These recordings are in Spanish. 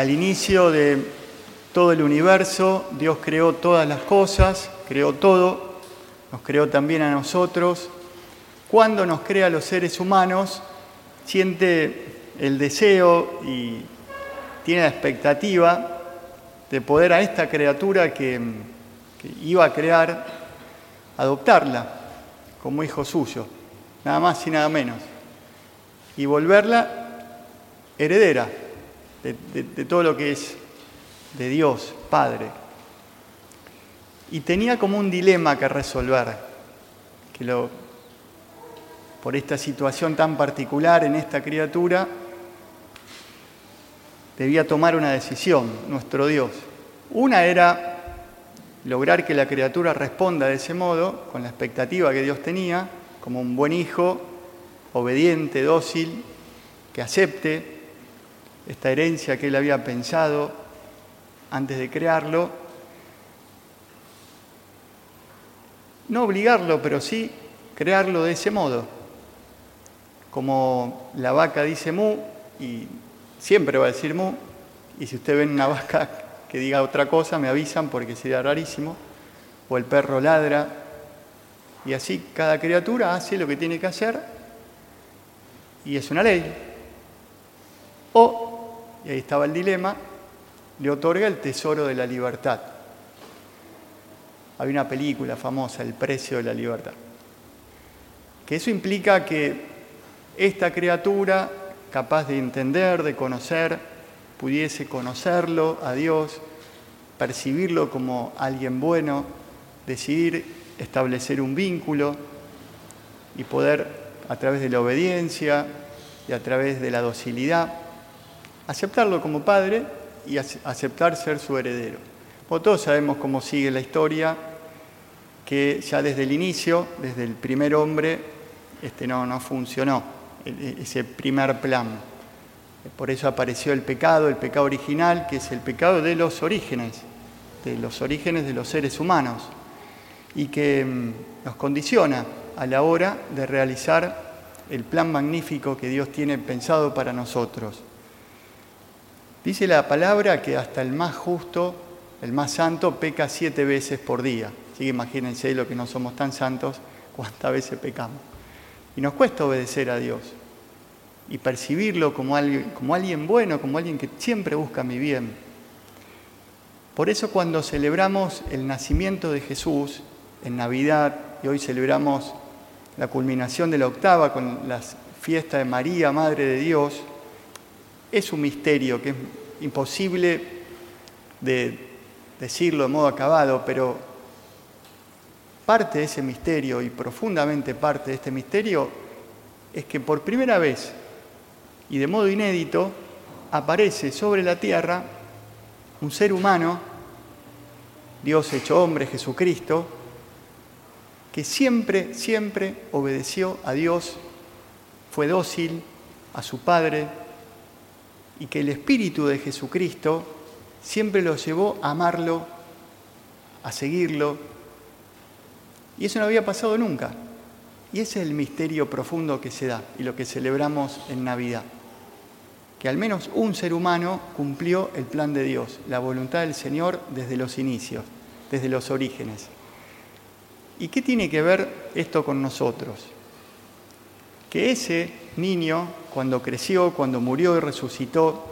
al inicio de todo el universo, Dios creó todas las cosas, creó todo, nos creó también a nosotros. Cuando nos crea a los seres humanos, siente el deseo y tiene la expectativa de poder a esta criatura que, que iba a crear, adoptarla como hijo suyo, nada más y nada menos, y volverla heredera de, todo lo que es de Dios, Padre. Y tenía como un dilema que resolver, que por esta situación tan particular en esta criatura, debía tomar una decisión, nuestro Dios. Una era lograr que la criatura responda de ese modo, con la expectativa que Dios tenía, como un buen hijo, obediente, dócil, que acepte esta herencia que él había pensado antes de crearlo, no obligarlo, pero sí crearlo de ese modo. Como la vaca dice mu, y siempre va a decir mu, y si usted ven una vaca que diga otra cosa, me avisan porque sería rarísimo, o el perro ladra, y así cada criatura hace lo que tiene que hacer, y es una ley. Y ahí estaba el dilema, le otorga el tesoro de la libertad. Hay una película famosa, El precio de la libertad. Que eso implica que esta criatura, capaz de entender, de conocer, pudiese conocerlo a Dios, percibirlo como alguien bueno, decidir establecer un vínculo y poder, a través de la obediencia y a través de la docilidad, aceptarlo como padre y aceptar ser su heredero. todos sabemos cómo sigue la historia, que ya desde el inicio, desde el primer hombre, este no, no funcionó e, ese primer plan. Por eso apareció el pecado, el pecado original, que es el pecado de los orígenes, de los orígenes de los seres humanos, y que mm, nos condiciona a la hora de realizar el plan magnífico que Dios tiene pensado para nosotros. Dice la palabra que hasta el más justo, el más santo, peca siete veces por día. Así que imagínense lo que no somos tan santos, cuántas veces pecamos. Y nos cuesta obedecer a Dios y percibirlo como alguien, como alguien bueno, como alguien que siempre busca mi bien. Por eso cuando celebramos el nacimiento de Jesús en Navidad, y hoy celebramos la culminación de la octava con la fiesta de María, Madre de Dios, es un misterio que es imposible de decirlo de modo acabado, pero parte de ese misterio y profundamente parte de este misterio es que por primera vez y de modo inédito aparece sobre la tierra un ser humano, Dios hecho hombre, Jesucristo, que siempre, siempre obedeció a Dios, fue dócil a su Padre, y que el Espíritu de Jesucristo siempre lo llevó a amarlo, a seguirlo. Y eso no había pasado nunca. Y ese es el misterio profundo que se da y lo que celebramos en Navidad. Que al menos un ser humano cumplió el plan de Dios, la voluntad del Señor desde los inicios, desde los orígenes. ¿Y qué tiene que ver esto con nosotros? Que ese niño, cuando creció, cuando murió y resucitó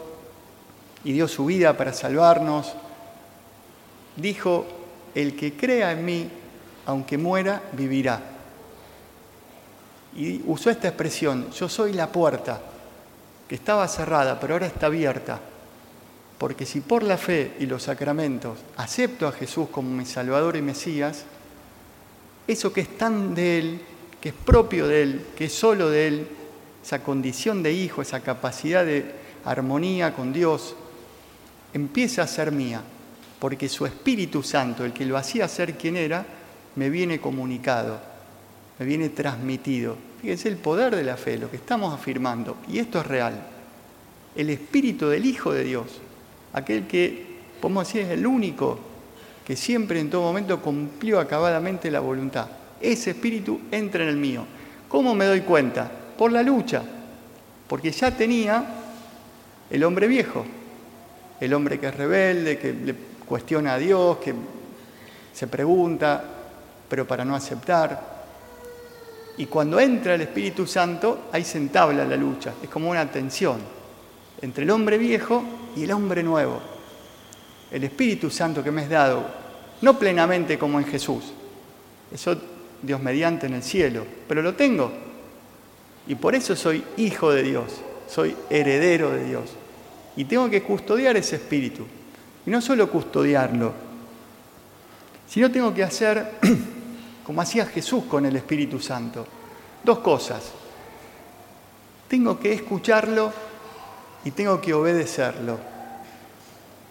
y dio su vida para salvarnos, dijo, el que crea en mí, aunque muera, vivirá. Y usó esta expresión, yo soy la puerta, que estaba cerrada, pero ahora está abierta. Porque si por la fe y los sacramentos acepto a Jesús como mi Salvador y Mesías, eso que es tan de Él, que es propio de Él, que es solo de Él, esa condición de hijo, esa capacidad de armonía con Dios, empieza a ser mía, porque su Espíritu Santo, el que lo hacía ser quien era, me viene comunicado, me viene transmitido. Fíjense el poder de la fe, lo que estamos afirmando, y esto es real. El Espíritu del Hijo de Dios, aquel que, podemos decir, es el único que siempre en todo momento cumplió acabadamente la voluntad. Ese Espíritu entra en el mío. ¿Cómo me doy cuenta? Por la lucha, porque ya tenía el hombre viejo, el hombre que es rebelde, que le cuestiona a Dios, que se pregunta, pero para no aceptar. Y cuando entra el Espíritu Santo, ahí se entabla la lucha, es como una tensión entre el hombre viejo y el hombre nuevo. El Espíritu Santo que me es dado, no plenamente como en Jesús, eso Dios mediante en el cielo, pero lo tengo. Y por eso soy hijo de Dios, soy heredero de Dios. Y tengo que custodiar ese espíritu. Y no solo custodiarlo, sino tengo que hacer como hacía Jesús con el Espíritu Santo. Dos cosas. Tengo que escucharlo y tengo que obedecerlo.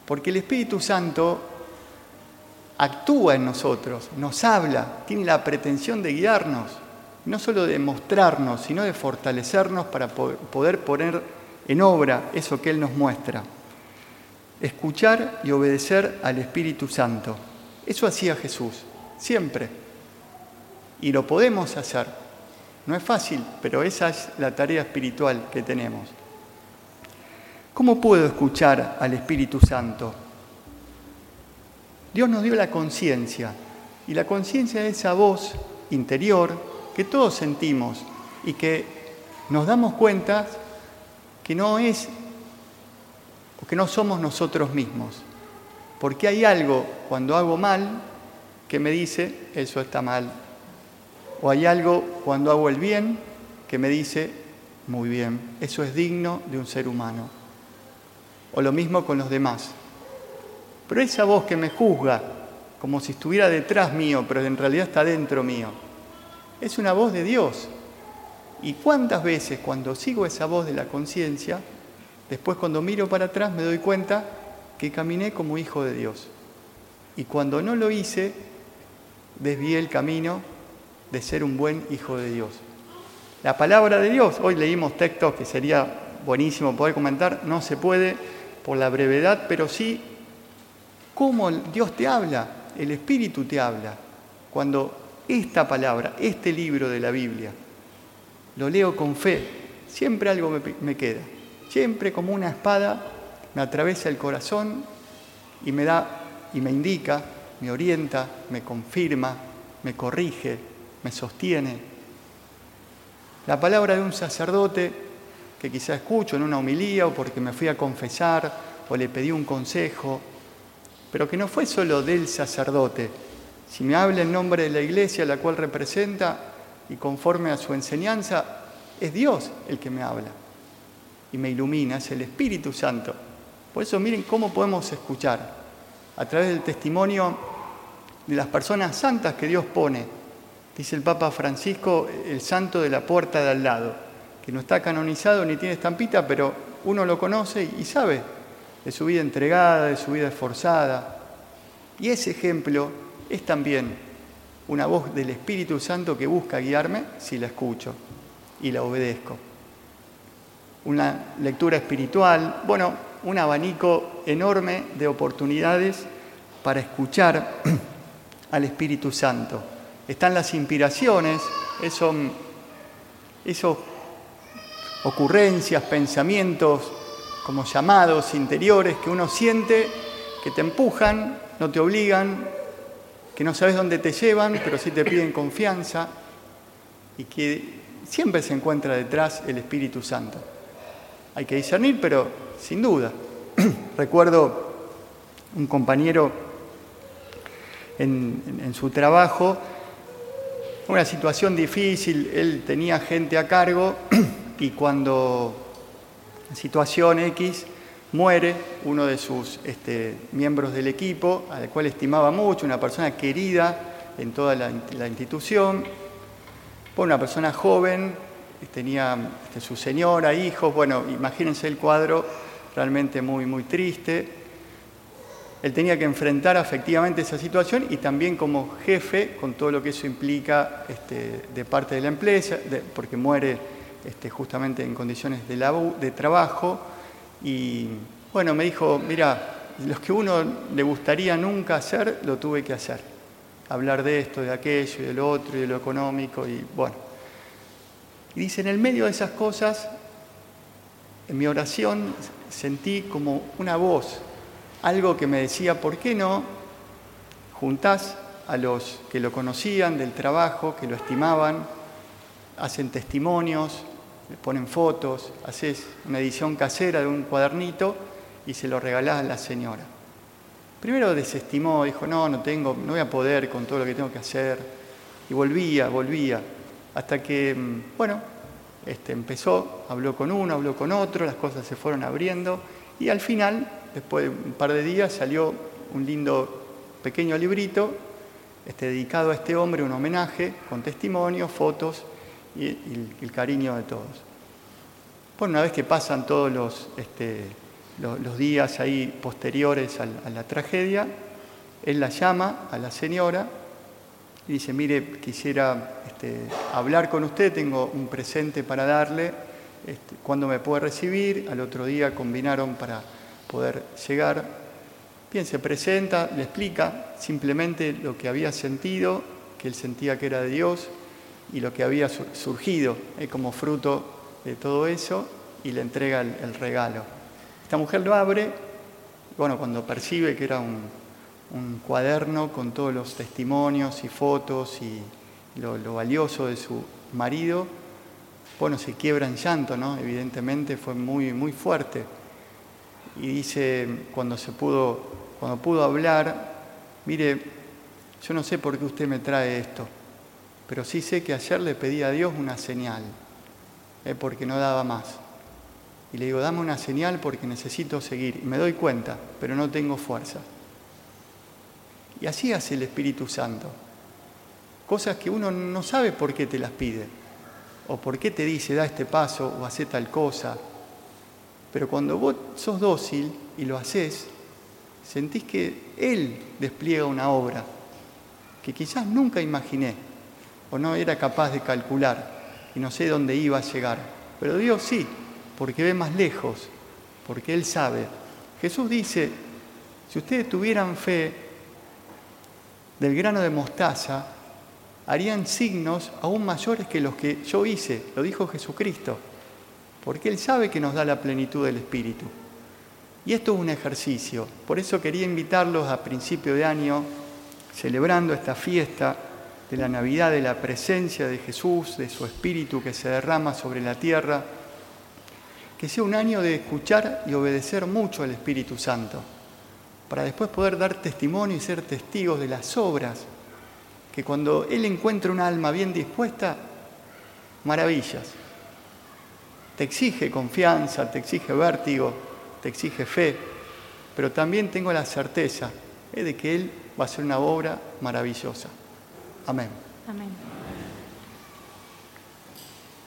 Porque el Espíritu Santo actúa en nosotros, nos habla, tiene la pretensión de guiarnos, no solo de mostrarnos, sino de fortalecernos para poder poner en obra eso que Él nos muestra. Escuchar y obedecer al Espíritu Santo. Eso hacía Jesús, siempre. Y lo podemos hacer. No es fácil, pero esa es la tarea espiritual que tenemos. ¿Cómo puedo escuchar al Espíritu Santo? Dios nos dio la conciencia y la conciencia es esa voz interior que todos sentimos y que nos damos cuenta que no es o que no somos nosotros mismos. Porque hay algo cuando hago mal que me dice eso está mal. O hay algo cuando hago el bien que me dice muy bien, eso es digno de un ser humano. O lo mismo con los demás. Pero esa voz que me juzga como si estuviera detrás mío, pero en realidad está dentro mío, es una voz de Dios. Y cuántas veces cuando sigo esa voz de la conciencia, después cuando miro para atrás me doy cuenta que caminé como hijo de Dios. Y cuando no lo hice, desvié el camino de ser un buen hijo de Dios. La palabra de Dios, hoy leímos textos que sería buenísimo poder comentar, no se puede por la brevedad, pero sí cómo Dios te habla, el Espíritu te habla. Cuando esta palabra, este libro de la Biblia, lo leo con fe, siempre algo me, queda. Siempre como una espada me atraviesa el corazón y me da y me indica, me orienta, me confirma, me corrige, me sostiene. La palabra de un sacerdote que quizá escucho en una homilía o porque me fui a confesar o le pedí un consejo pero que no fue solo del sacerdote. Si me habla en nombre de la iglesia, la cual representa, y conforme a su enseñanza, es Dios el que me habla y me ilumina, es el Espíritu Santo. Por eso miren cómo podemos escuchar a través del testimonio de las personas santas que Dios pone. Dice el Papa Francisco, el santo de la puerta de al lado, que no está canonizado ni tiene estampita, pero uno lo conoce y sabe de su vida entregada, de su vida esforzada. Y ese ejemplo es también una voz del Espíritu Santo que busca guiarme si la escucho y la obedezco. Una lectura espiritual, bueno, un abanico enorme de oportunidades para escuchar al Espíritu Santo. Están las inspiraciones, esos, esos ocurrencias, pensamientos como llamados interiores que uno siente que te empujan, no te obligan, que no sabes dónde te llevan, pero sí te piden confianza y que siempre se encuentra detrás el Espíritu Santo. Hay que discernir, pero sin duda. Recuerdo un compañero en, en su trabajo, una situación difícil, él tenía gente a cargo y cuando situación X, muere uno de sus este, miembros del equipo, al cual estimaba mucho, una persona querida en toda la, institución, por una persona joven, tenía este, su señora, hijos, bueno, imagínense el cuadro realmente muy, muy triste. Él tenía que enfrentar efectivamente esa situación y también como jefe, con todo lo que eso implica este, de parte de la empresa, porque muere justamente en condiciones de trabajo. Y bueno, me dijo, mira, los que uno le gustaría nunca hacer, lo tuve que hacer. Hablar de esto, de aquello, y de lo otro, y de lo económico, y bueno. Y dice, en el medio de esas cosas, en mi oración sentí como una voz algo que me decía, ¿por qué no juntás a los que lo conocían del trabajo, que lo estimaban, hacen testimonios, le ponen fotos, haces una edición casera de un cuadernito y se lo regalás a la señora. Primero desestimó, dijo, no, no tengo, no voy a poder con todo lo que tengo que hacer. Y volvía, volvía, hasta que, mm, bueno, este, empezó, habló con uno, habló con otro, las cosas se fueron abriendo y al final, después de un par de días, salió un lindo pequeño librito este, dedicado a este hombre, un homenaje con testimonios, fotos y, el cariño de todos. Bueno, una vez que pasan todos los, este, los, días ahí posteriores a, la tragedia, él la llama a la señora y dice, mire, quisiera este, hablar con usted, tengo un presente para darle, este, ¿cuándo me puede recibir? Al otro día combinaron para poder llegar. Bien, se presenta, le explica simplemente lo que había sentido, que él sentía que era de Dios y lo que había surgido eh, como fruto de todo eso y le entrega el regalo. Esta mujer lo abre, bueno, cuando percibe que era un, cuaderno con todos los testimonios y fotos y lo, valioso de su marido, bueno, se quiebra en llanto, ¿no? Evidentemente fue muy, muy fuerte. Y dice, cuando se pudo, cuando pudo hablar, mire, yo no sé por qué usted me trae esto, pero sí sé que ayer le pedí a Dios una señal, ¿eh? porque no daba más. Y le digo, dame una señal porque necesito seguir. Y me doy cuenta, pero no tengo fuerza. Y así hace el Espíritu Santo. Cosas que uno no sabe por qué te las pide, o por qué te dice, da este paso o hace tal cosa. Pero cuando vos sos dócil y lo haces, sentís que Él despliega una obra que quizás nunca imaginé o no era capaz de calcular y no sé dónde iba a llegar. Pero Dios sí, porque ve más lejos, porque Él sabe. Jesús dice, si ustedes tuvieran fe del grano de mostaza harían signos aún mayores que los que yo hice, lo dijo Jesucristo, porque Él sabe que nos da la plenitud del Espíritu. Y esto es un ejercicio, por eso quería invitarlos a principio de año, celebrando esta fiesta de la Navidad, de la presencia de Jesús, de su Espíritu que se derrama sobre la tierra, que sea un año de escuchar y obedecer mucho al Espíritu Santo para después poder dar testimonio y ser testigos de las obras, que cuando Él encuentra un alma bien dispuesta, maravillas. Te exige confianza, te exige vértigo, te exige fe, pero también tengo la certeza de que Él va a hacer una obra maravillosa. Amém. Amém.